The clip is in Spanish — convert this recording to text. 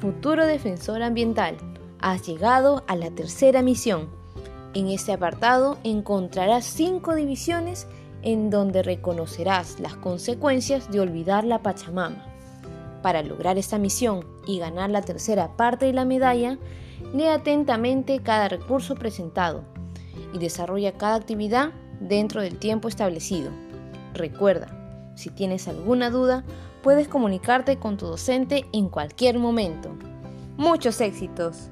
futuro defensor ambiental. Has llegado a la tercera misión. En este apartado encontrarás cinco divisiones en donde reconocerás las consecuencias de olvidar la Pachamama. Para lograr esta misión y ganar la tercera parte de la medalla, lee atentamente cada recurso presentado y desarrolla cada actividad dentro del tiempo establecido. Recuerda, si tienes alguna duda, puedes comunicarte con tu docente en cualquier momento. Muchos éxitos.